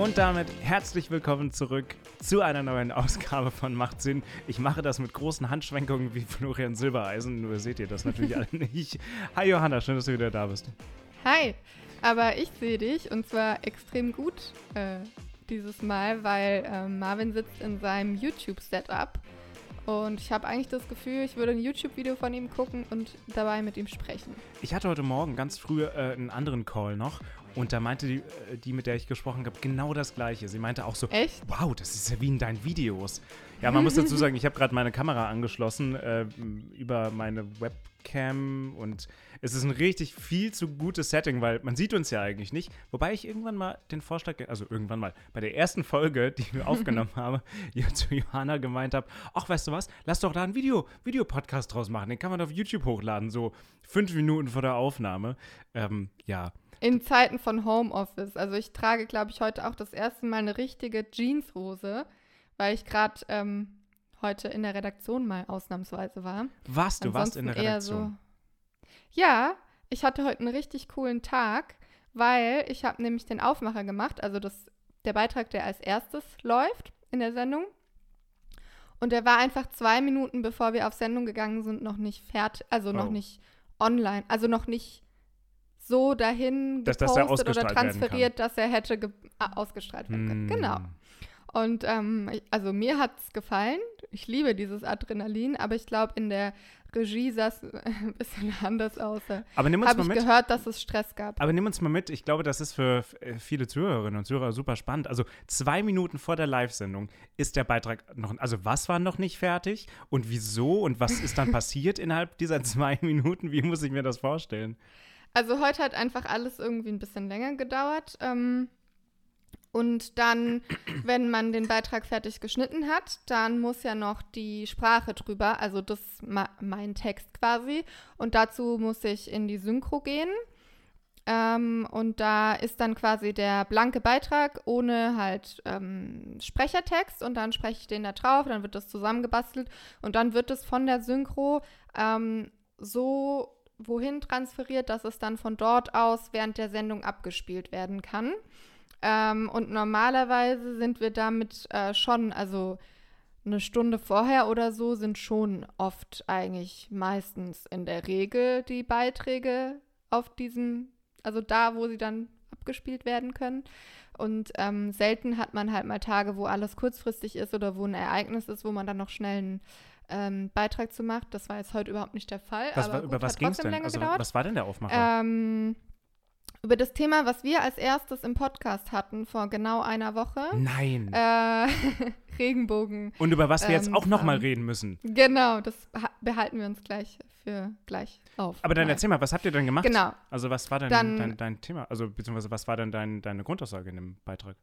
Und damit herzlich willkommen zurück zu einer neuen Ausgabe von Macht Sinn. Ich mache das mit großen Handschwenkungen wie Florian Silbereisen, nur seht ihr das natürlich alle nicht. Hi Johanna, schön, dass du wieder da bist. Hi, aber ich sehe dich und zwar extrem gut äh, dieses Mal, weil äh, Marvin sitzt in seinem YouTube-Setup und ich habe eigentlich das Gefühl, ich würde ein YouTube-Video von ihm gucken und dabei mit ihm sprechen. Ich hatte heute Morgen ganz früh äh, einen anderen Call noch und da meinte die, äh, die, mit der ich gesprochen habe, genau das Gleiche. Sie meinte auch so, Echt? wow, das ist ja wie in deinen Videos. Ja, man muss dazu sagen, ich habe gerade meine Kamera angeschlossen äh, über meine Webcam und es ist ein richtig viel zu gutes Setting, weil man sieht uns ja eigentlich nicht. Wobei ich irgendwann mal den Vorschlag, also irgendwann mal bei der ersten Folge, die wir aufgenommen haben, zu Johanna gemeint habe, ach, weißt du was, lass doch da einen Video, Videopodcast draus machen. Den kann man auf YouTube hochladen, so fünf Minuten vor der Aufnahme. Ähm, ja. In Zeiten von Homeoffice. Also ich trage, glaube ich, heute auch das erste Mal eine richtige Jeanshose weil ich gerade ähm, heute in der Redaktion mal ausnahmsweise war. Was? Du Ansonsten warst in der Redaktion? So, ja, ich hatte heute einen richtig coolen Tag, weil ich habe nämlich den Aufmacher gemacht, also das, der Beitrag, der als erstes läuft in der Sendung. Und der war einfach zwei Minuten, bevor wir auf Sendung gegangen sind, noch nicht fertig, also oh. noch nicht online, also noch nicht so dahin dass, gepostet dass oder transferiert, dass er hätte ausgestrahlt werden können. Genau. Hm. Und ähm, also mir hat es gefallen. Ich liebe dieses Adrenalin, aber ich glaube, in der Regie sah es ein bisschen anders aus. Aber nimm uns Habe mal ich mit. gehört, dass es Stress gab. Aber nimm uns mal mit. Ich glaube, das ist für äh, viele Zuhörerinnen und Zuhörer super spannend. Also zwei Minuten vor der Live-Sendung ist der Beitrag noch. Also was war noch nicht fertig und wieso und was ist dann passiert innerhalb dieser zwei Minuten? Wie muss ich mir das vorstellen? Also heute hat einfach alles irgendwie ein bisschen länger gedauert. Ähm, und dann, wenn man den Beitrag fertig geschnitten hat, dann muss ja noch die Sprache drüber, also das mein Text quasi. Und dazu muss ich in die Synchro gehen. Ähm, und da ist dann quasi der blanke Beitrag ohne halt ähm, Sprechertext und dann spreche ich den da drauf, dann wird das zusammengebastelt und dann wird es von der Synchro ähm, so wohin transferiert, dass es dann von dort aus während der Sendung abgespielt werden kann. Ähm, und normalerweise sind wir damit äh, schon, also eine Stunde vorher oder so, sind schon oft eigentlich meistens in der Regel die Beiträge auf diesem, also da, wo sie dann abgespielt werden können. Und ähm, selten hat man halt mal Tage, wo alles kurzfristig ist oder wo ein Ereignis ist, wo man dann noch schnell einen ähm, Beitrag zu macht. Das war jetzt heute überhaupt nicht der Fall. Was, aber gut, über was ging es denn? Also, was war denn der Aufmacher? Ähm, über das Thema, was wir als erstes im Podcast hatten vor genau einer Woche. Nein. Äh, Regenbogen. Und über was wir ähm, jetzt auch nochmal ähm, reden müssen. Genau, das behalten wir uns gleich für gleich auf. Aber dann Nein. erzähl mal, was habt ihr denn gemacht? Genau. Also was war denn dann, dein, dein, Thema? Also beziehungsweise was war denn dein, deine Grundaussage in dem Beitrag?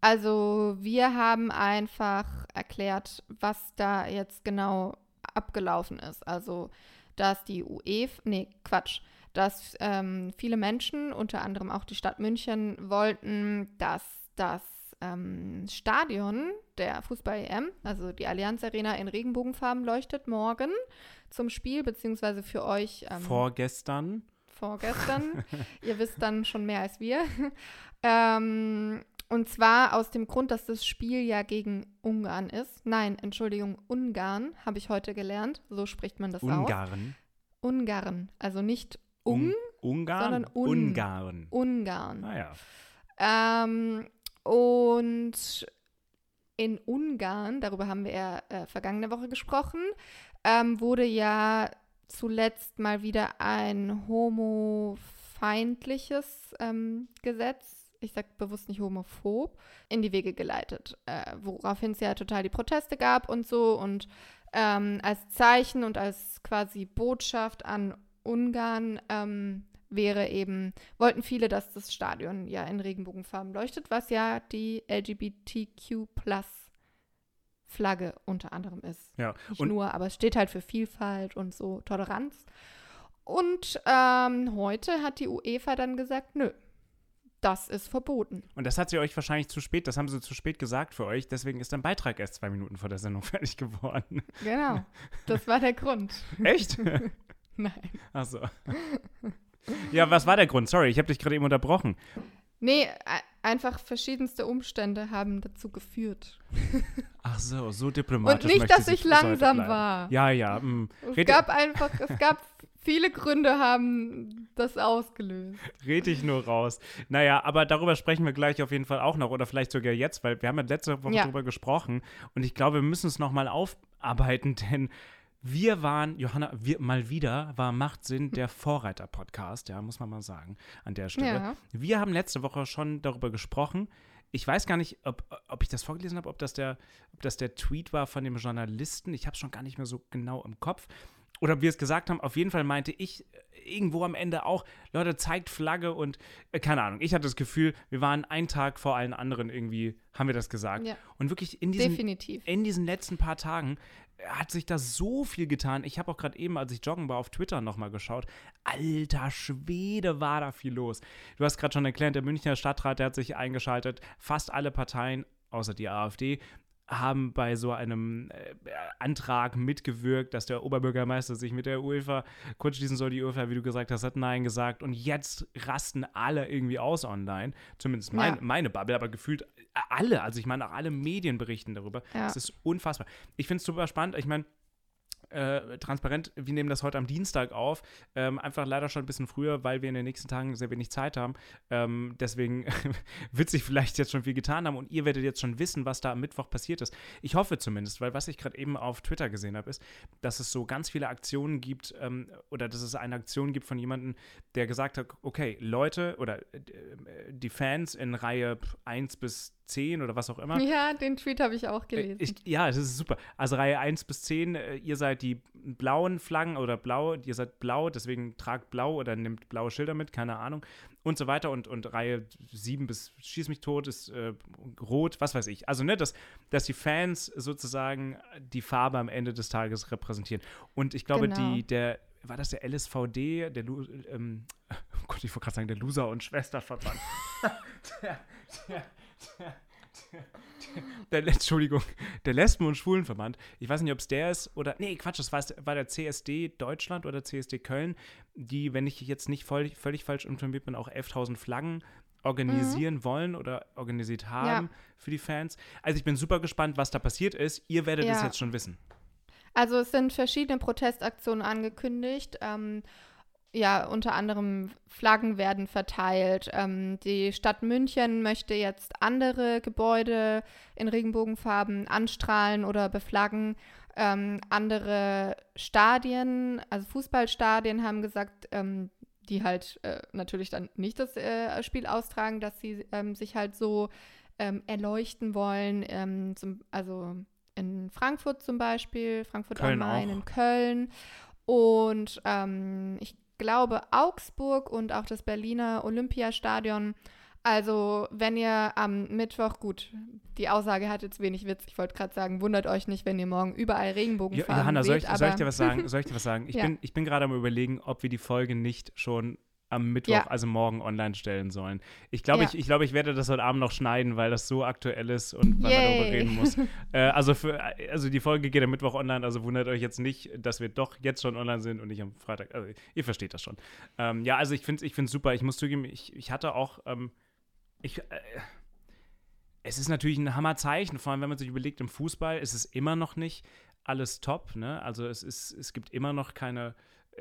Also wir haben einfach erklärt, was da jetzt genau abgelaufen ist. Also dass die UEFA, nee, Quatsch, dass ähm, viele Menschen, unter anderem auch die Stadt München, wollten, dass das ähm, Stadion der Fußball-EM, also die Allianz Arena in Regenbogenfarben leuchtet, morgen zum Spiel, beziehungsweise für euch. Ähm, vorgestern. Vorgestern. Ihr wisst dann schon mehr als wir. ähm, und zwar aus dem Grund, dass das Spiel ja gegen Ungarn ist. Nein, Entschuldigung, Ungarn, habe ich heute gelernt. So spricht man das Ungarn. aus. Ungarn. Ungarn. Also nicht Un, Ungarn? sondern Un Ungarn. Ungarn. Naja. Ah, ähm, und in Ungarn, darüber haben wir ja äh, vergangene Woche gesprochen, ähm, wurde ja zuletzt mal wieder ein homofeindliches ähm, Gesetz, ich sage bewusst nicht homophob, in die Wege geleitet, äh, woraufhin es ja total die Proteste gab und so und ähm, als Zeichen und als quasi Botschaft an Ungarn ähm, wäre eben, wollten viele, dass das Stadion ja in Regenbogenfarben leuchtet, was ja die LGBTQ Flagge unter anderem ist. Ja. Nicht nur, aber es steht halt für Vielfalt und so Toleranz. Und ähm, heute hat die UEFA dann gesagt, nö, das ist verboten. Und das hat sie euch wahrscheinlich zu spät, das haben sie zu spät gesagt für euch, deswegen ist dein Beitrag erst zwei Minuten vor der Sendung fertig geworden. Genau, das war der Grund. Echt? Nein. Ach so. Ja, was war der Grund? Sorry, ich habe dich gerade eben unterbrochen. Nee, einfach verschiedenste Umstände haben dazu geführt. Ach so, so diplomatisch. Und nicht, dass ich langsam war. Ja, ja. Mh. Mm. Es gab einfach, es gab viele Gründe haben das ausgelöst. Red ich nur raus. Naja, aber darüber sprechen wir gleich auf jeden Fall auch noch oder vielleicht sogar jetzt, weil wir haben ja letzte Woche ja. darüber gesprochen und ich glaube, wir müssen es nochmal aufarbeiten, denn wir waren, Johanna, wir, mal wieder war Machtsinn der Vorreiter-Podcast, ja, muss man mal sagen, an der Stelle. Ja. Wir haben letzte Woche schon darüber gesprochen. Ich weiß gar nicht, ob, ob ich das vorgelesen habe, ob das, der, ob das der Tweet war von dem Journalisten. Ich habe es schon gar nicht mehr so genau im Kopf oder wie wir es gesagt haben, auf jeden Fall meinte ich äh, irgendwo am Ende auch, Leute, zeigt Flagge und äh, keine Ahnung. Ich hatte das Gefühl, wir waren einen Tag vor allen anderen irgendwie, haben wir das gesagt. Ja. Und wirklich in diesen, Definitiv. in diesen letzten paar Tagen äh, hat sich da so viel getan. Ich habe auch gerade eben, als ich joggen war, auf Twitter nochmal geschaut. Alter Schwede, war da viel los. Du hast gerade schon erklärt, der Münchner Stadtrat, der hat sich eingeschaltet. Fast alle Parteien, außer die AfD, haben bei so einem äh, Antrag mitgewirkt, dass der Oberbürgermeister sich mit der UEFA kurz schließen soll. Die UEFA, wie du gesagt hast, hat Nein gesagt. Und jetzt rasten alle irgendwie aus online. Zumindest mein, ja. meine Bubble, aber gefühlt alle. Also ich meine, auch alle Medien berichten darüber. Es ja. ist unfassbar. Ich finde es super spannend. Ich meine, äh, transparent, wir nehmen das heute am Dienstag auf. Ähm, einfach leider schon ein bisschen früher, weil wir in den nächsten Tagen sehr wenig Zeit haben. Ähm, deswegen wird sich vielleicht jetzt schon viel getan haben und ihr werdet jetzt schon wissen, was da am Mittwoch passiert ist. Ich hoffe zumindest, weil was ich gerade eben auf Twitter gesehen habe, ist, dass es so ganz viele Aktionen gibt ähm, oder dass es eine Aktion gibt von jemandem, der gesagt hat, okay, Leute oder äh, die Fans in Reihe 1 bis 10 oder was auch immer. Ja, den Tweet habe ich auch äh, gelesen. Ich, ja, das ist super. Also Reihe 1 bis 10, äh, ihr seid die blauen Flaggen oder blau, ihr seid blau, deswegen tragt blau oder nimmt blaue Schilder mit, keine Ahnung. Und so weiter. Und, und Reihe 7 bis Schieß mich tot ist äh, rot, was weiß ich. Also, ne, dass, dass die Fans sozusagen die Farbe am Ende des Tages repräsentieren. Und ich glaube, genau. die, der, war das der LSVD, der, ähm, oh Gott, ich wollte gerade sagen, der Loser- und Schwesterverband. der, der, der, der, Entschuldigung, der Lesben- und Schwulenverband. Ich weiß nicht, ob es der ist oder. Nee, Quatsch, das war, war, der CSD Deutschland oder CSD Köln, die, wenn ich jetzt nicht voll, völlig falsch informiert bin, auch 11.000 Flaggen organisieren mhm. wollen oder organisiert haben ja. für die Fans. Also ich bin super gespannt, was da passiert ist. Ihr werdet es jetzt schon wissen. Also es sind verschiedene Protestaktionen angekündigt. Ähm, ja, unter anderem Flaggen werden verteilt. Ähm, die Stadt München möchte jetzt andere Gebäude in Regenbogenfarben anstrahlen oder beflaggen. Ähm, andere Stadien, also Fußballstadien, haben gesagt, ähm, die halt äh, natürlich dann nicht das äh, Spiel austragen, dass sie ähm, sich halt so ähm, erleuchten wollen. Ähm, zum, also in Frankfurt zum Beispiel, Frankfurt am Main, in Köln. Und ähm, ich glaube Augsburg und auch das Berliner Olympiastadion. Also, wenn ihr am Mittwoch, gut, die Aussage hat jetzt wenig Witz. Ich wollte gerade sagen, wundert euch nicht, wenn ihr morgen überall Regenbogenfarben ja, Johanna, soll ich, soll ich dir was sagen? Soll ich dir was sagen? Ich, ja. bin, ich bin gerade am überlegen, ob wir die Folge nicht schon am Mittwoch, ja. also morgen online stellen sollen. Ich glaube, ja. ich, ich, glaub, ich werde das heute Abend noch schneiden, weil das so aktuell ist und weil Yay. man darüber reden muss. äh, also, für, also die Folge geht am Mittwoch online, also wundert euch jetzt nicht, dass wir doch jetzt schon online sind und nicht am Freitag. Also ihr versteht das schon. Ähm, ja, also ich finde es ich super. Ich muss zugeben, ich, ich hatte auch, ähm, ich, äh, es ist natürlich ein Hammerzeichen, vor allem wenn man sich überlegt, im Fußball ist es immer noch nicht alles top. Ne? Also es, ist, es gibt immer noch keine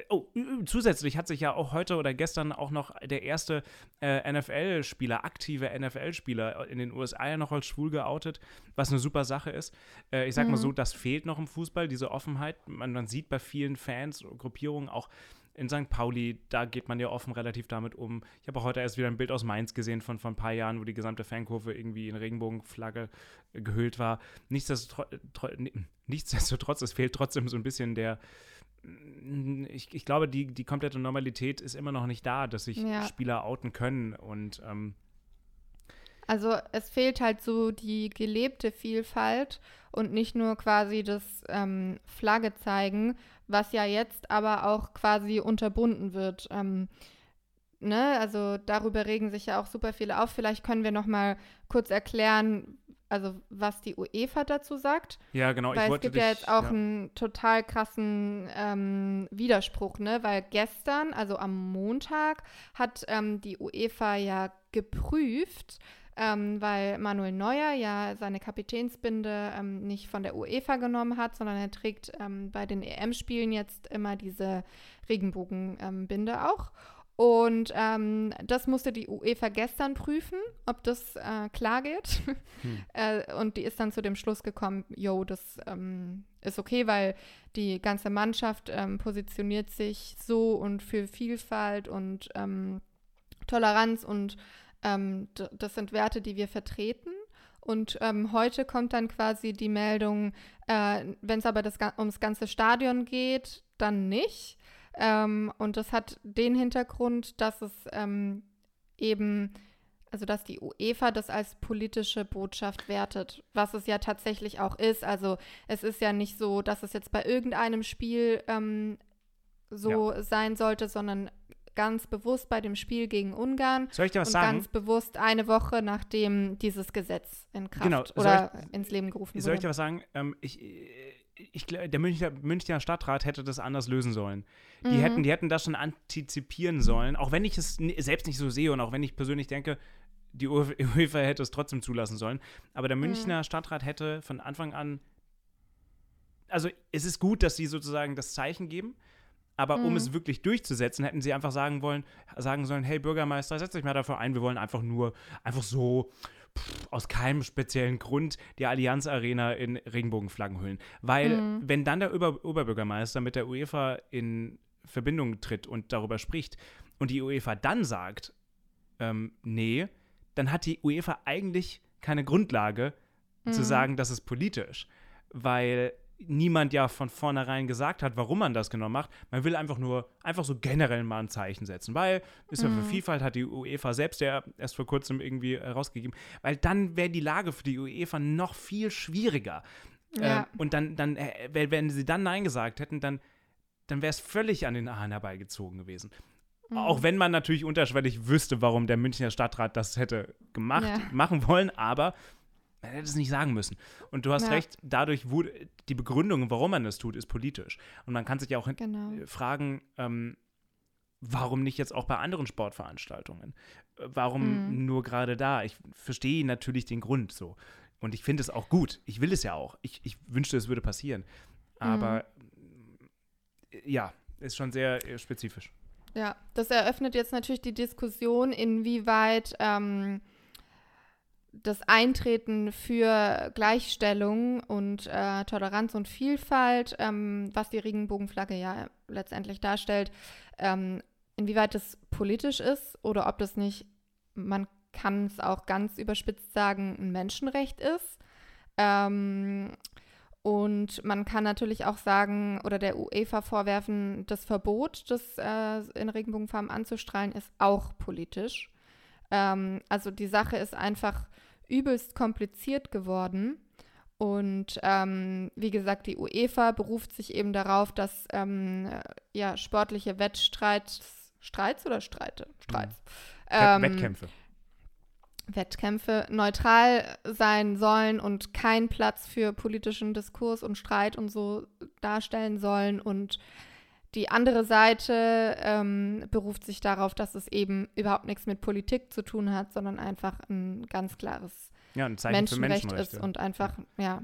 Oh, zusätzlich hat sich ja auch heute oder gestern auch noch der erste äh, NFL-Spieler, aktive NFL-Spieler in den USA ja noch als schwul geoutet, was eine super Sache ist. Äh, ich sag mhm. mal so, das fehlt noch im Fußball, diese Offenheit. Man, man sieht bei vielen Fans, Gruppierungen auch in St. Pauli, da geht man ja offen relativ damit um. Ich habe auch heute erst wieder ein Bild aus Mainz gesehen von, von ein paar Jahren, wo die gesamte Fankurve irgendwie in Regenbogenflagge gehüllt war. Nichtsdestotrotz, nichtsdestotrotz es fehlt trotzdem so ein bisschen der ich, ich glaube, die, die komplette Normalität ist immer noch nicht da, dass sich ja. Spieler outen können und ähm also es fehlt halt so die gelebte Vielfalt und nicht nur quasi das ähm, Flagge zeigen, was ja jetzt aber auch quasi unterbunden wird. Ähm, ne? Also darüber regen sich ja auch super viele auf. Vielleicht können wir noch mal kurz erklären, also was die UEFA dazu sagt. Ja, genau. Weil es gibt dich, ja jetzt auch ja. einen total krassen ähm, Widerspruch, ne? Weil gestern, also am Montag, hat ähm, die UEFA ja geprüft, ähm, weil Manuel Neuer ja seine Kapitänsbinde ähm, nicht von der UEFA genommen hat, sondern er trägt ähm, bei den EM-Spielen jetzt immer diese Regenbogenbinde auch. Und ähm, das musste die UEFA gestern prüfen, ob das äh, klar geht. Hm. äh, und die ist dann zu dem Schluss gekommen, yo, das ähm, ist okay, weil die ganze Mannschaft ähm, positioniert sich so und für Vielfalt und ähm, Toleranz und ähm, das sind Werte, die wir vertreten. Und ähm, heute kommt dann quasi die Meldung, äh, wenn es aber das, ums ganze Stadion geht, dann nicht. Ähm, und das hat den Hintergrund, dass es ähm, eben, also dass die UEFA das als politische Botschaft wertet, was es ja tatsächlich auch ist. Also es ist ja nicht so, dass es jetzt bei irgendeinem Spiel ähm, so ja. sein sollte, sondern ganz bewusst bei dem Spiel gegen Ungarn. Soll ich dir was und sagen? Ganz bewusst eine Woche nachdem dieses Gesetz in Kraft genau. oder ich, ins Leben gerufen wurde. Soll ich dir was sagen? Ähm, ich, ich, der Münchner, Münchner Stadtrat hätte das anders lösen sollen. Die, mhm. hätten, die hätten das schon antizipieren sollen, auch wenn ich es selbst nicht so sehe und auch wenn ich persönlich denke, die UEFA hätte es trotzdem zulassen sollen. Aber der mhm. Münchner mhm. Stadtrat hätte von Anfang an. Also, es ist gut, dass sie sozusagen das Zeichen geben, aber mhm. um es wirklich durchzusetzen, hätten sie einfach sagen wollen, sagen sollen, hey Bürgermeister, setz dich mal dafür ein, wir wollen einfach nur, einfach so aus keinem speziellen Grund die Allianz Arena in Regenbogenflaggen hüllen. Weil, mhm. wenn dann der Ober Oberbürgermeister mit der UEFA in Verbindung tritt und darüber spricht und die UEFA dann sagt, ähm, nee, dann hat die UEFA eigentlich keine Grundlage mhm. zu sagen, das ist politisch. Weil niemand ja von vornherein gesagt hat, warum man das genau macht. Man will einfach nur, einfach so generell mal ein Zeichen setzen, weil ist ja für mhm. Vielfalt, hat die UEFA selbst ja erst vor kurzem irgendwie herausgegeben, weil dann wäre die Lage für die UEFA noch viel schwieriger. Ja. Ähm, und dann, dann, äh, wenn sie dann Nein gesagt hätten, dann, dann wäre es völlig an den Haaren herbeigezogen gewesen. Mhm. Auch wenn man natürlich unterschwellig wüsste, warum der Münchner Stadtrat das hätte gemacht, ja. machen wollen, aber man hätte es nicht sagen müssen. Und du hast ja. recht, dadurch wurde die Begründung, warum man das tut, ist politisch. Und man kann sich ja auch genau. fragen, ähm, warum nicht jetzt auch bei anderen Sportveranstaltungen? Warum mhm. nur gerade da? Ich verstehe natürlich den Grund so. Und ich finde es auch gut. Ich will es ja auch. Ich, ich wünschte, es würde passieren. Aber mhm. ja, ist schon sehr äh, spezifisch. Ja, das eröffnet jetzt natürlich die Diskussion, inwieweit ähm, das Eintreten für Gleichstellung und äh, Toleranz und Vielfalt, ähm, was die Regenbogenflagge ja letztendlich darstellt, ähm, inwieweit das politisch ist oder ob das nicht, man kann es auch ganz überspitzt sagen, ein Menschenrecht ist. Ähm, und man kann natürlich auch sagen oder der UEFA vorwerfen, das Verbot, das äh, in Regenbogenfarben anzustrahlen, ist auch politisch. Ähm, also die Sache ist einfach übelst kompliziert geworden. Und ähm, wie gesagt, die UEFA beruft sich eben darauf, dass ähm, ja, sportliche Wettstreits, Streits oder Streite? Streits. Ähm, Wettkämpfe. Wettkämpfe neutral sein sollen und keinen Platz für politischen Diskurs und Streit und so darstellen sollen. Und die andere Seite ähm, beruft sich darauf, dass es eben überhaupt nichts mit Politik zu tun hat, sondern einfach ein ganz klares ja, ein Menschenrecht ist und einfach, ja. ja.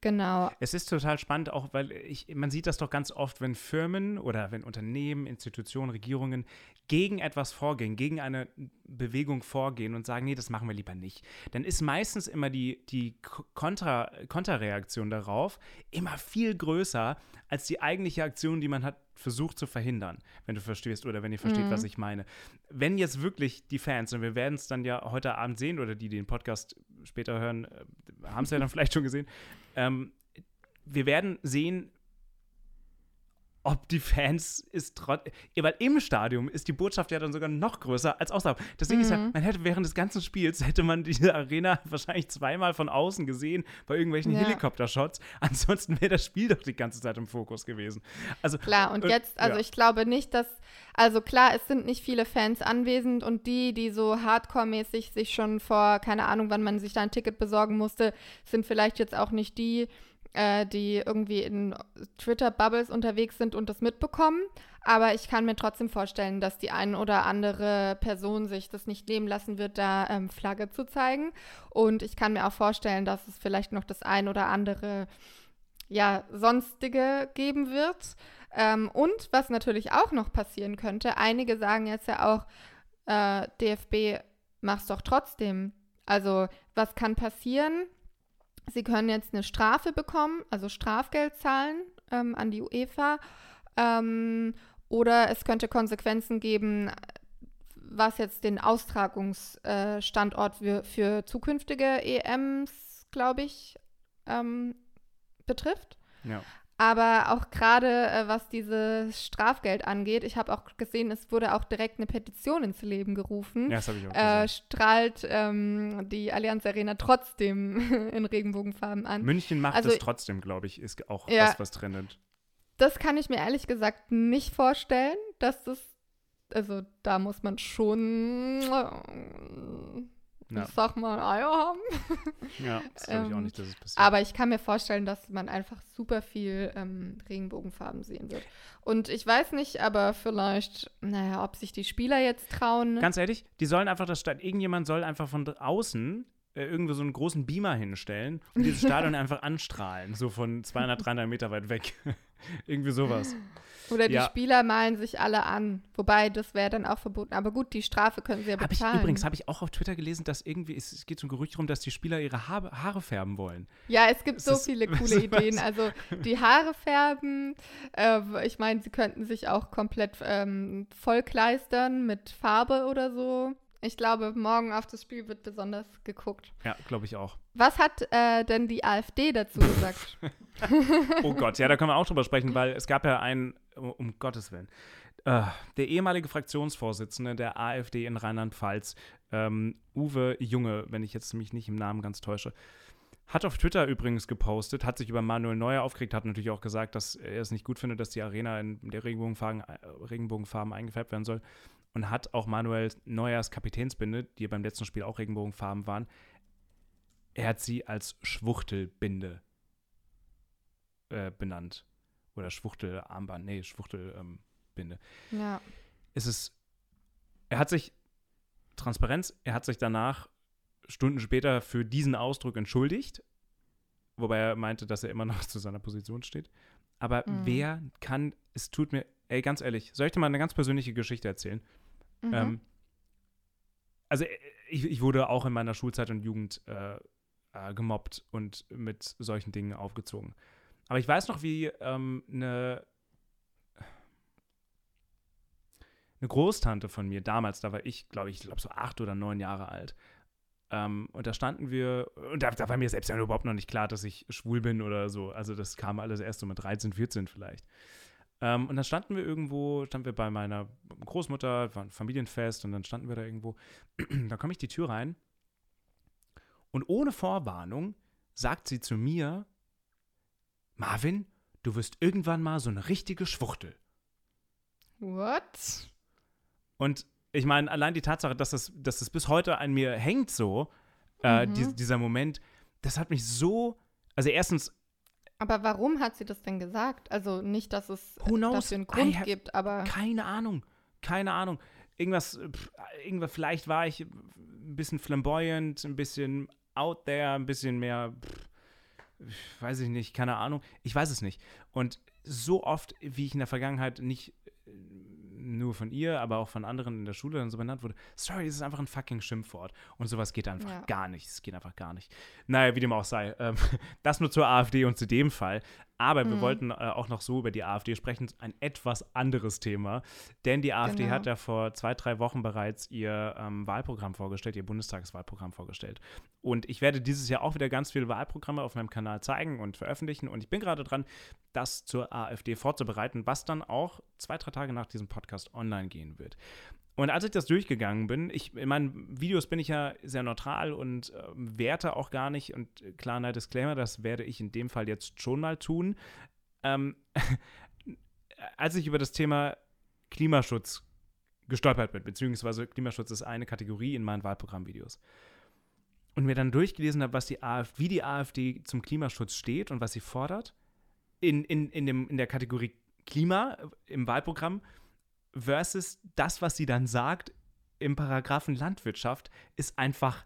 Genau. Es ist total spannend, auch weil ich, man sieht das doch ganz oft, wenn Firmen oder wenn Unternehmen, Institutionen, Regierungen gegen etwas vorgehen, gegen eine Bewegung vorgehen und sagen, nee, das machen wir lieber nicht, dann ist meistens immer die, die Kontra, Konterreaktion darauf immer viel größer als die eigentliche Aktion, die man hat versucht zu verhindern, wenn du verstehst oder wenn ihr versteht, mhm. was ich meine. Wenn jetzt wirklich die Fans, und wir werden es dann ja heute Abend sehen oder die, die den Podcast später hören, äh, haben es ja dann vielleicht schon gesehen, ähm, wir werden sehen, ob die Fans ist trotzdem, weil im Stadion ist die Botschaft ja dann sogar noch größer als außerhalb. Deswegen mhm. ist ja, man hätte während des ganzen Spiels, hätte man diese Arena wahrscheinlich zweimal von außen gesehen, bei irgendwelchen ja. Helikoptershots. Ansonsten wäre das Spiel doch die ganze Zeit im Fokus gewesen. Also, klar, und, und jetzt, also ja. ich glaube nicht, dass, also klar, es sind nicht viele Fans anwesend und die, die so hardcore-mäßig sich schon vor, keine Ahnung, wann man sich da ein Ticket besorgen musste, sind vielleicht jetzt auch nicht die, äh, die irgendwie in Twitter-Bubbles unterwegs sind und das mitbekommen. Aber ich kann mir trotzdem vorstellen, dass die ein oder andere Person sich das nicht nehmen lassen wird, da ähm, Flagge zu zeigen. Und ich kann mir auch vorstellen, dass es vielleicht noch das ein oder andere, ja, sonstige geben wird. Ähm, und was natürlich auch noch passieren könnte, einige sagen jetzt ja auch, äh, DFB, mach's doch trotzdem. Also, was kann passieren? Sie können jetzt eine Strafe bekommen, also Strafgeld zahlen ähm, an die UEFA. Ähm, oder es könnte Konsequenzen geben, was jetzt den Austragungsstandort für, für zukünftige EMs, glaube ich, ähm, betrifft. Ja. Aber auch gerade äh, was dieses Strafgeld angeht, ich habe auch gesehen, es wurde auch direkt eine Petition ins Leben gerufen. Ja, das habe ich auch Äh, gesehen. strahlt ähm, die Allianz Arena trotzdem in Regenbogenfarben an. München macht also- es trotzdem, glaube ich, ist auch Ja. was, was trendet. Das kann ich mir ehrlich gesagt nicht vorstellen, dass das, also da muss man schon, äh, Ja. ich sag mal, Eier haben. Ja, das glaube ich auch nicht, dass es passiert. Aber ich kann mir vorstellen, dass man einfach super viel ähm, Regenbogenfarben sehen wird. Und ich weiß nicht, aber vielleicht, naja, ob sich die Spieler jetzt trauen. Ganz ehrlich, die sollen einfach das Stadion, irgendjemand soll einfach von außen äh, irgendwo so einen großen Beamer hinstellen und dieses Stadion einfach anstrahlen, so von 200, 300 Meter weit weg. Irgendwie sowas. Oder die ja. Spieler malen sich alle an. Wobei, das wäre dann auch verboten. Aber gut, die Strafe können sie ja Hab ich, bezahlen. übrigens habe ich auch auf Twitter gelesen, dass irgendwie, es, es geht so ein Gerücht rum, dass die Spieler ihre Haare, Haare färben wollen. Ja, es gibt Es so ist- viele coole Ideen. Also die Haare färben. Äh, ich meine, sie könnten sich auch komplett ähm, vollkleistern mit Farbe oder so. Ich glaube, morgen auf das Spiel wird besonders geguckt. Ja, glaube ich auch. Was hat äh, denn die AfD dazu gesagt? Oh Gott, ja, da können wir auch drüber sprechen, weil es gab ja einen, um, Gottes Willen, äh, der ehemalige Fraktionsvorsitzende der AfD in Rheinland-Pfalz, ähm, Uwe Junge, wenn ich jetzt mich nicht im Namen ganz täusche, hat auf Twitter übrigens gepostet, hat sich über Manuel Neuer aufgeregt, hat natürlich auch gesagt, dass er es nicht gut findet, dass die Arena in der Regenbogenfarben, äh, Regenbogenfarben eingefärbt werden soll. Und hat auch Manuel Neuers Kapitänsbinde, die beim letzten Spiel auch Regenbogenfarben waren, er hat sie als Schwuchtelbinde äh, benannt. Oder Schwuchtelarmband, nee, Schwuchtelbinde. ja. es ist, er hat sich, Transparenz, er hat sich danach Stunden später für diesen Ausdruck entschuldigt, wobei er meinte, dass er immer noch zu seiner Position steht. Aber Mhm. wer kann, es tut mir, ey, ganz ehrlich, soll ich dir mal eine ganz persönliche Geschichte erzählen? Mhm. Ähm, also äh, ich, ich wurde auch in meiner Schulzeit und Jugend äh, äh, gemobbt und mit solchen Dingen aufgezogen. Aber ich weiß noch, wie ähm, eine, eine Großtante von mir damals, da war ich, glaube ich, glaube so acht oder neun Jahre alt. Ähm, und da standen wir, und da, da war mir selbst ja überhaupt noch nicht klar, dass ich schwul bin oder so. Also das kam alles erst so mit 13, 14 vielleicht. Ähm, und dann standen wir irgendwo, standen wir bei meiner Großmutter, war ein Familienfest und dann standen wir da irgendwo. da komme ich die Tür rein und ohne Vorwarnung sagt sie zu mir, Marvin, du wirst irgendwann mal so eine richtige Schwuchtel. What? Und ich meine, allein die Tatsache, dass das, dass das bis heute an mir hängt so, äh, Mhm. die, dieser Moment, das hat mich so, also erstens, Aber warum hat sie das denn gesagt? Also nicht, dass es Who knows? dafür einen Grund gibt, aber keine Ahnung, keine Ahnung. Irgendwas, pff, irgendwas, vielleicht war ich ein bisschen flamboyant, ein bisschen out there, ein bisschen mehr, pff, weiß ich nicht, keine Ahnung. Ich weiß es nicht. Und so oft, wie ich in der Vergangenheit nicht äh, nur von ihr, aber auch von anderen in der Schule dann so benannt wurde, sorry, das ist einfach ein fucking Schimpfwort. Und sowas geht einfach Ja. gar nicht. Es geht einfach gar nicht. Naja, wie dem auch sei. Ähm, das nur zur AfD und zu dem Fall. Aber wir Mhm. wollten äh, auch noch so über die AfD sprechen, ein etwas anderes Thema. Denn die AfD Genau. hat ja vor zwei, drei Wochen bereits ihr ähm, Wahlprogramm vorgestellt, ihr Bundestagswahlprogramm vorgestellt. Und ich werde dieses Jahr auch wieder ganz viele Wahlprogramme auf meinem Kanal zeigen und veröffentlichen. Und ich bin gerade dran, das zur AfD vorzubereiten, was dann auch zwei, drei Tage nach diesem Podcast online gehen wird. Und als ich das durchgegangen bin, ich, in meinen Videos bin ich ja sehr neutral und äh, werte auch gar nicht. Und äh, kleiner Disclaimer, das werde ich in dem Fall jetzt schon mal tun. Ähm, als ich über das Thema Klimaschutz gestolpert bin, beziehungsweise Klimaschutz ist eine Kategorie in meinen Wahlprogrammvideos. Und mir dann durchgelesen habe, was die AfD, wie die AfD zum Klimaschutz steht und was sie fordert, in, in, in, dem, in der Kategorie Klima im Wahlprogramm, versus das, was sie dann sagt im Paragraphen Landwirtschaft, ist einfach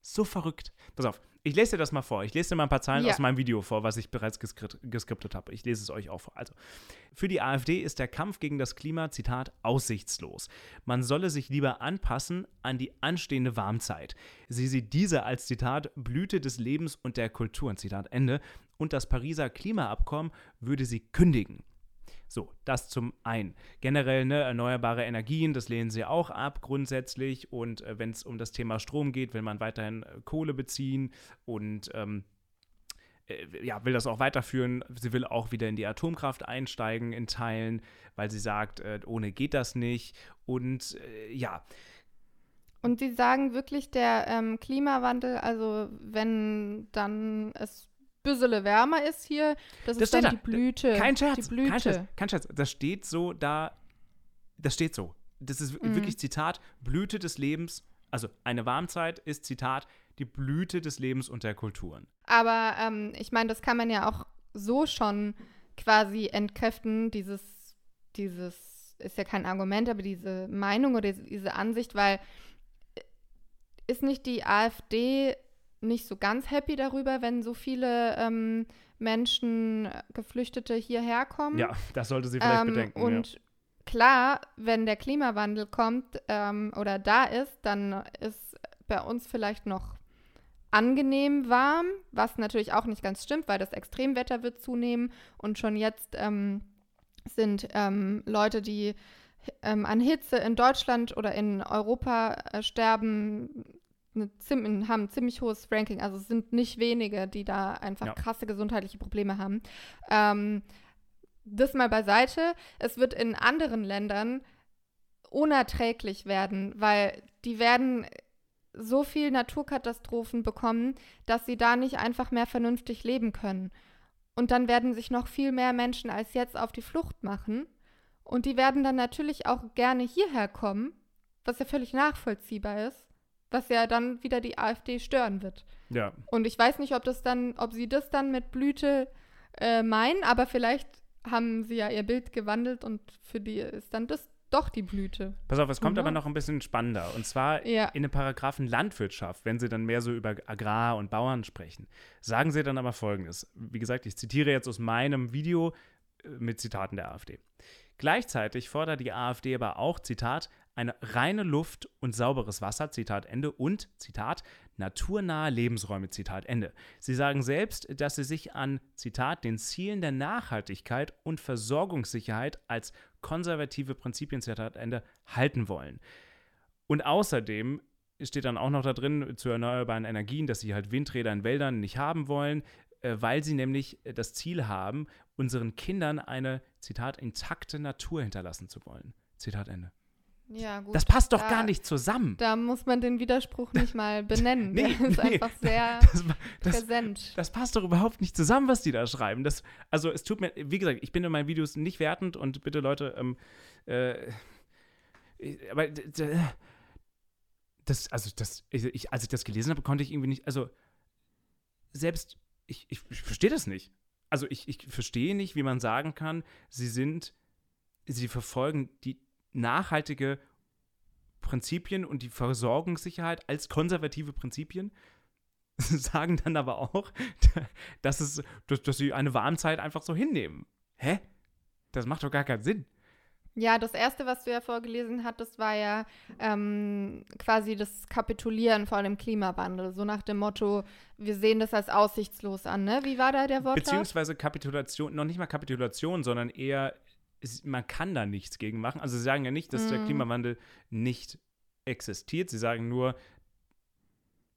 so verrückt. Pass auf, ich lese dir das mal vor. Ich lese dir mal ein paar Zeilen Ja. aus meinem Video vor, was ich bereits geskript, geskriptet habe. Ich lese es euch auch vor. Also, für die AfD ist der Kampf gegen das Klima, Zitat, aussichtslos. Man solle sich lieber anpassen an die anstehende Warmzeit. Sie sieht diese als, Zitat, Blüte des Lebens und der Kultur, Zitat Ende. Und das Pariser Klimaabkommen würde sie kündigen. So, das zum einen. Generell ne, erneuerbare Energien, das lehnen sie auch ab grundsätzlich. Und äh, wenn es um das Thema Strom geht, will man weiterhin äh, Kohle beziehen und ähm, äh, ja, will das auch weiterführen. Sie will auch wieder in die Atomkraft einsteigen in Teilen, weil sie sagt, äh, ohne geht das nicht. Und äh, ja, Und sie sagen wirklich, der ähm, Klimawandel, also wenn dann es büssele wärmer ist hier, das, Das ist dann steht die da. Blüte. kein Scherz, Blüte. kein Scherz, kein Scherz. Das steht so da, das steht so. Das ist Mhm. wirklich Zitat, Blüte des Lebens, also eine Warmzeit ist Zitat, die Blüte des Lebens und der Kulturen. Aber ähm, ich meine, das kann man ja auch so schon quasi entkräften, dieses, dieses, ist ja kein Argument, aber diese Meinung oder diese Ansicht, weil äh, ist nicht die AfD nicht so ganz happy darüber, wenn so viele ähm, Menschen, äh, Geflüchtete hierher kommen? Ja, das sollte sie vielleicht Ähm, bedenken. Und ja. klar, wenn der Klimawandel kommt ähm, oder da ist, dann ist bei uns vielleicht noch angenehm warm, was natürlich auch nicht ganz stimmt, weil das Extremwetter wird zunehmen und schon jetzt ähm, sind ähm, Leute, die ähm, an Hitze in Deutschland oder in Europa äh, sterben, eine haben ein ziemlich hohes Ranking. Also es sind nicht wenige, die da einfach Ja. krasse gesundheitliche Probleme haben. Ähm, das mal beiseite. Es wird in anderen Ländern unerträglich werden, weil die werden so viel Naturkatastrophen bekommen, dass sie da nicht einfach mehr vernünftig leben können. Und dann werden sich noch viel mehr Menschen als jetzt auf die Flucht machen. Und die werden dann natürlich auch gerne hierher kommen, was ja völlig nachvollziehbar ist, was ja dann wieder die AfD stören wird. ja. Und ich weiß nicht, ob das dann, ob sie das dann mit Blüte äh, meinen, aber vielleicht haben sie ja ihr Bild gewandelt und für die ist dann das doch die Blüte. Pass auf, es kommt Genau. aber noch ein bisschen spannender. Und zwar Ja. in den Paragraphen Landwirtschaft, wenn sie dann mehr so über Agrar und Bauern sprechen, sagen sie dann aber folgendes. Wie gesagt, ich zitiere jetzt aus meinem Video äh, mit Zitaten der AfD. Gleichzeitig fordert die AfD aber auch, Zitat, eine reine Luft und sauberes Wasser, Zitat Ende, und, Zitat, naturnahe Lebensräume, Zitat Ende. Sie sagen selbst, dass sie sich an, Zitat, den Zielen der Nachhaltigkeit und Versorgungssicherheit als konservative Prinzipien, Zitat Ende, halten wollen. Und außerdem steht dann auch noch da drin zu erneuerbaren Energien, dass sie halt Windräder in Wäldern nicht haben wollen, äh, weil sie nämlich äh, das Ziel haben, unseren Kindern eine, Zitat, intakte Natur hinterlassen zu wollen. Zitat Ende. Ja, gut. Das passt doch da, gar nicht zusammen. Da muss man den Widerspruch nicht mal benennen. Nee, Der ist nee. einfach sehr Das, das, präsent. das passt doch überhaupt nicht zusammen, was die da schreiben. Das, also es tut mir, wie gesagt, ich bin in meinen Videos nicht wertend und bitte Leute, ähm, äh, ich- aber das, also das, ich, als ich das gelesen habe, konnte ich irgendwie nicht, also selbst, ich, ich, ich verstehe das nicht. Also ich, ich verstehe nicht, wie man sagen kann, sie sind, sie verfolgen die nachhaltige Prinzipien und die Versorgungssicherheit als konservative Prinzipien, sagen dann aber auch, dass, es, dass, dass sie eine Warmzeit einfach so hinnehmen. Hä? Das macht doch gar keinen Sinn. Ja, das erste, was du ja vorgelesen hattest, war ja ähm, quasi das Kapitulieren vor dem Klimawandel. So nach dem Motto, wir sehen das als aussichtslos an, ne? Wie war da der Wortlaut? Beziehungsweise Kapitulation, noch nicht mal Kapitulation, sondern eher, es- man kann da nichts gegen machen. Also sie sagen ja nicht, dass der Mm. Klimawandel nicht existiert. Sie sagen nur,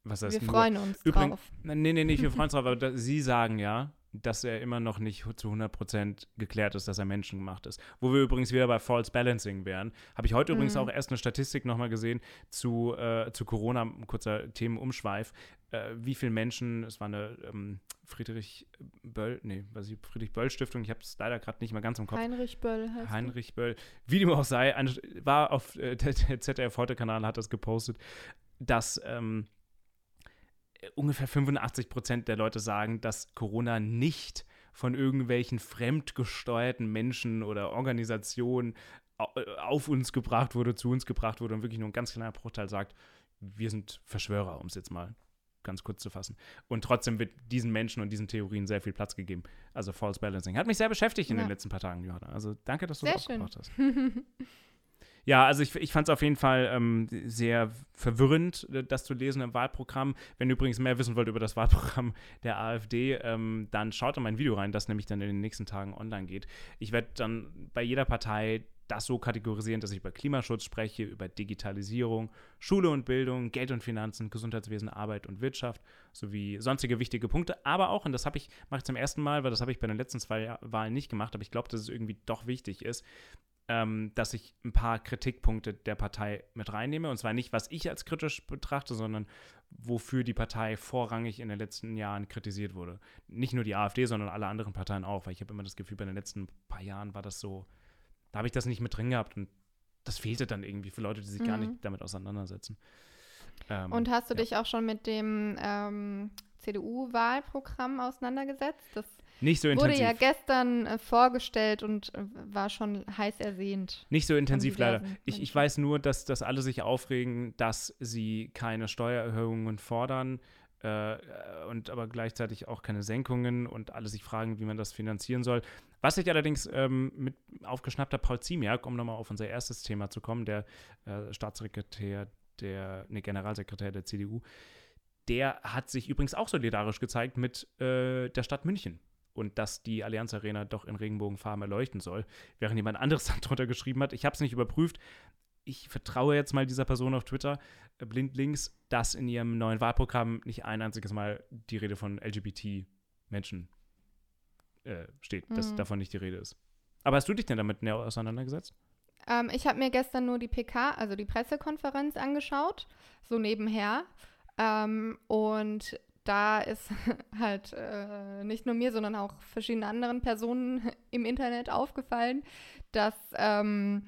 was heißt wir nur? freuen uns Übrigens- drauf. Nee, nee, nicht wir freuen uns drauf, aber da, sie sagen ja, dass er immer noch nicht zu 100% geklärt ist, dass er menschengemacht ist. Wo wir übrigens wieder bei False Balancing wären. Habe ich heute übrigens Mhm. auch erst eine Statistik nochmal gesehen zu, äh, zu Corona, kurzer Themenumschweif. Äh, wie viele Menschen, es war eine ähm, Friedrich Böll, nee, was ich, Friedrich Böll Stiftung, ich habe es leider gerade nicht mehr ganz im Kopf. Heinrich Böll heißt. Heinrich Böll, wie dem auch sei, war auf äh, der, der ZDF-Heute-Kanal, hat das gepostet, dass ähm, ungefähr 85 Prozent der Leute sagen, dass Corona nicht von irgendwelchen fremdgesteuerten Menschen oder Organisationen auf uns gebracht wurde, zu uns gebracht wurde und wirklich nur ein ganz kleiner Bruchteil sagt, wir sind Verschwörer, um es jetzt mal ganz kurz zu fassen. Und trotzdem wird diesen Menschen und diesen Theorien sehr viel Platz gegeben. Also False Balancing. Hat mich sehr beschäftigt in ja. den letzten paar Tagen, Johanna. Also danke, dass du es aufgebracht hast. Ja, also ich, ich fand es auf jeden Fall ähm, sehr verwirrend, äh, das zu lesen im Wahlprogramm. Wenn ihr übrigens mehr wissen wollt über das Wahlprogramm der AfD, ähm, dann schaut in mein Video rein, das nämlich dann in den nächsten Tagen online geht. Ich werde dann bei jeder Partei das so kategorisieren, dass ich über Klimaschutz spreche, über Digitalisierung, Schule und Bildung, Geld und Finanzen, Gesundheitswesen, Arbeit und Wirtschaft sowie sonstige wichtige Punkte. Aber auch, und das habe ich, mache ich zum ersten Mal, weil das habe ich bei den letzten zwei Wahlen nicht gemacht, aber ich glaube, dass es irgendwie doch wichtig ist, ähm, dass ich ein paar Kritikpunkte der Partei mit reinnehme. Und zwar nicht, was ich als kritisch betrachte, sondern wofür die Partei vorrangig in den letzten Jahren kritisiert wurde. Nicht nur die AfD, sondern alle anderen Parteien auch, weil ich habe immer das Gefühl, bei den letzten paar Jahren war das so, da habe ich das nicht mit drin gehabt und das fehlte dann irgendwie für Leute, die sich mhm. gar nicht damit auseinandersetzen. Ähm, und hast du ja. dich auch schon mit dem ähm, CDU-Wahlprogramm auseinandergesetzt? Das nicht so intensiv. Wurde ja gestern äh, vorgestellt und äh, war schon heiß ersehnt. Nicht so intensiv leider. Ich, ich weiß nur, dass, dass alle sich aufregen, dass sie keine Steuererhöhungen fordern äh, und aber gleichzeitig auch keine Senkungen und alle sich fragen, wie man das finanzieren soll. Was ich allerdings ähm, mit aufgeschnappter Paul Ziemiak, um nochmal auf unser erstes Thema zu kommen, der äh, Staatssekretär, der, ne, Generalsekretär der CDU, der hat sich übrigens auch solidarisch gezeigt mit äh, der Stadt München und dass die Allianz Arena doch in Regenbogenfarben erleuchten soll, während jemand anderes dann drunter geschrieben hat. Ich habe es nicht überprüft. Ich vertraue jetzt mal dieser Person auf Twitter äh, blindlings, dass in ihrem neuen Wahlprogramm nicht ein einziges Mal die Rede von LGBT-Menschen äh, steht, mhm. dass davon nicht die Rede ist. Aber hast du dich denn damit näher auseinandergesetzt? Ähm, ich habe mir gestern nur die PK, also die Pressekonferenz angeschaut, so nebenher. Ähm, und da ist halt äh, nicht nur mir, sondern auch verschiedenen anderen Personen im Internet aufgefallen, dass ähm,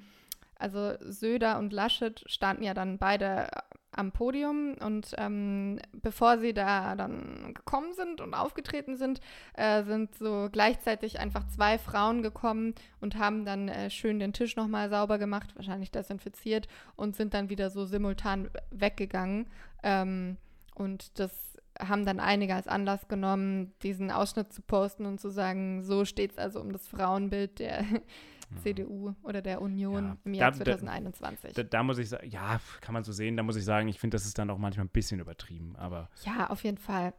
also Söder und Laschet standen ja dann beide am Podium und ähm, bevor sie da dann gekommen sind und aufgetreten sind, äh, sind so gleichzeitig einfach zwei Frauen gekommen und haben dann äh, schön den Tisch nochmal sauber gemacht, wahrscheinlich desinfiziert und sind dann wieder so simultan weggegangen. Ähm, und das haben dann einige als Anlass genommen, diesen Ausschnitt zu posten und zu sagen, so steht es also um das Frauenbild der mhm. CDU oder der Union ja, im Jahr da, 2021. Da, da, muss ich sagen, ja, kann man so sehen, da muss ich sagen, ich finde, das ist dann auch manchmal ein bisschen übertrieben, aber. Ja, auf jeden Fall.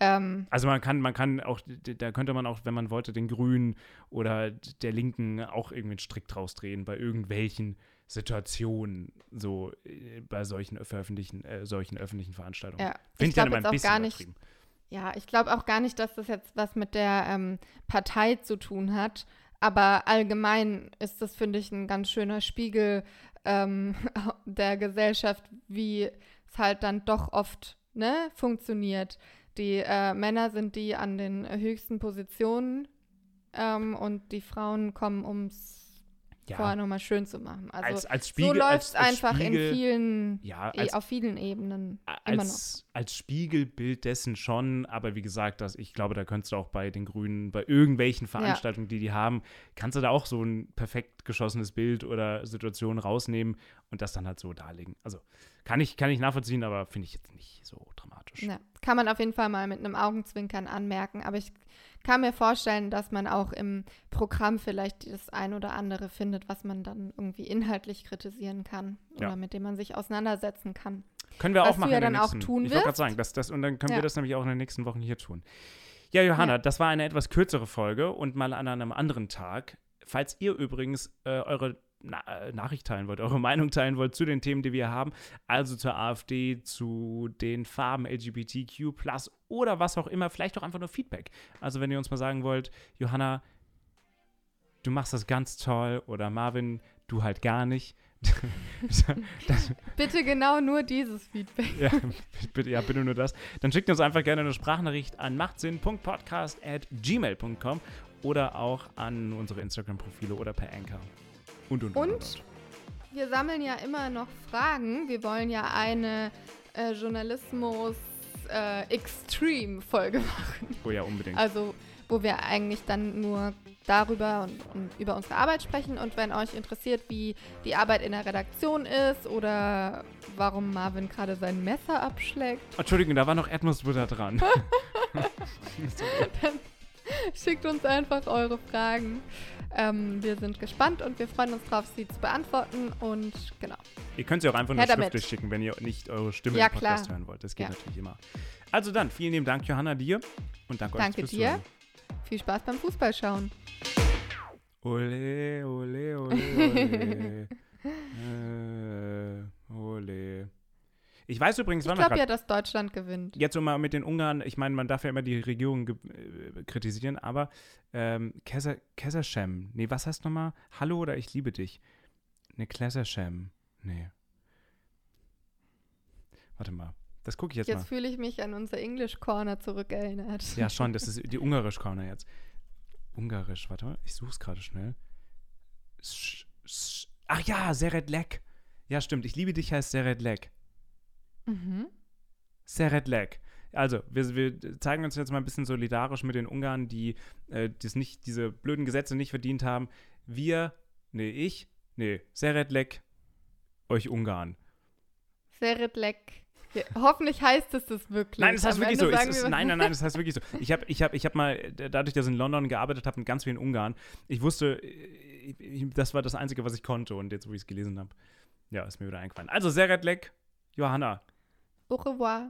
Ähm, also man kann, man kann auch, da könnte man auch, wenn man wollte, den Grünen oder der Linken auch irgendwie einen Strick draus drehen bei irgendwelchen Situationen so äh, bei solchen öffentlichen, äh, solchen öffentlichen Veranstaltungen. Ja, Finde ich, dann immer ein bisschen nicht, Ja, ich glaube auch gar nicht, dass das jetzt was mit der ähm, Partei zu tun hat. Aber allgemein ist das, finde ich, ein ganz schöner Spiegel ähm, der Gesellschaft, wie es halt dann doch oft ne, funktioniert. Die äh, Männer sind die an den höchsten Positionen ähm, und die Frauen kommen ums ja. vorher nochmal schön zu machen. Also als, als Spiegel, so läuft es einfach Spiegel, in vielen, ja, als, auf vielen Ebenen immer noch. Als Spiegelbild dessen schon, aber wie gesagt, das, ich glaube, da könntest du auch bei den Grünen, bei irgendwelchen Veranstaltungen, ja. die die haben, kannst du da auch so ein perfekt geschossenes Bild oder Situation rausnehmen und das dann halt so darlegen. Also kann ich, kann ich nachvollziehen, aber finde ich jetzt nicht so dramatisch. Ja, kann man auf jeden Fall mal mit einem Augenzwinkern anmerken, aber ich kann mir vorstellen, dass man auch im Programm vielleicht das ein oder andere findet, was man dann irgendwie inhaltlich kritisieren kann ja. oder mit dem man sich auseinandersetzen kann. Können wir was auch machen. Du ja dann nächsten, auch tun Ich wollte gerade sagen, das, das, und dann können ja. wir das nämlich auch in den nächsten Wochen hier tun. Ja, Johanna, ja. das war eine etwas kürzere Folge und mal an einem anderen Tag. Falls ihr übrigens äh, eure na äh, Nachricht teilen wollt, eure Meinung teilen wollt zu den Themen, die wir haben, also zur AfD, zu den Farben LGBTQ oder was auch immer, vielleicht auch einfach nur Feedback. Also wenn ihr uns mal sagen wollt, Johanna, du machst das ganz toll oder Marvin, du halt gar nicht. bitte genau nur dieses Feedback. Ja bitte, ja, bitte nur das. Dann schickt uns einfach gerne eine Sprachnachricht an machtsinn.podcast.gmail.com oder auch an unsere Instagram-Profile oder per Anchor. Und, und, und, und, wir sammeln ja immer noch Fragen. Wir wollen ja eine äh, Journalismus äh, Extreme Folge machen. Oh ja, unbedingt. Also, wo wir eigentlich dann nur darüber und, und, über unsere Arbeit sprechen. Und wenn euch interessiert, wie die Arbeit in der Redaktion ist oder warum Marvin gerade sein Messer abschlägt. Entschuldigung, da war noch Erdnussbutter dran. Dann schickt uns einfach eure Fragen. Ähm, wir sind gespannt und wir freuen uns drauf, sie zu beantworten. Und genau. Ihr könnt sie auch einfach nur schriftlich schicken, wenn ihr nicht eure Stimme ja, im Podcast klar. hören wollt. Das geht Ja. natürlich immer. Also dann, vielen lieben Dank, Johanna, dir. Und danke, Danke euch fürs dir. Zuhören. Viel Spaß beim Fußballschauen. Ole, ole, ole, ole. äh, ole. Ich weiß übrigens, Ich wann wir glaube ja, dass Deutschland gewinnt. jetzt um mal mit den Ungarn, ich meine, man darf ja immer die Regierung äh, kritisieren, aber ähm, Keserschem, nee, was heißt nochmal? Hallo oder ich liebe dich? Ne, Keserschem, nee. Warte mal, das gucke ich jetzt, Jetzt mal. fühle ich mich an unser English Corner zurückerinnert. Ja, schon, das ist die Ungarisch-Corner jetzt. Ungarisch, warte mal, ich suche es gerade schnell. Sch, sch, ach ja, Seredlek. Ja, stimmt, ich liebe dich heißt Seredlek. Mhm. Seredlek. Also, wir, wir zeigen uns jetzt mal ein bisschen solidarisch mit den Ungarn, die äh, das nicht, diese blöden Gesetze nicht verdient haben. Wir, nee, ich, nee, Seredlek, euch Ungarn. Seredlek. Ja, hoffentlich heißt es das wirklich. Nein, das heißt Am wirklich Ende so. Es wir- nein, nein, nein, das heißt wirklich so. Ich habe ich hab, ich hab mal, äh, dadurch, dass ich in London gearbeitet habe, mit ganz vielen Ungarn, ich wusste, äh, ich, das war das Einzige, was ich konnte. Und jetzt, wo ich es gelesen habe, ja, ist mir wieder eingefallen. Also, Seredlek, Johanna. Au revoir.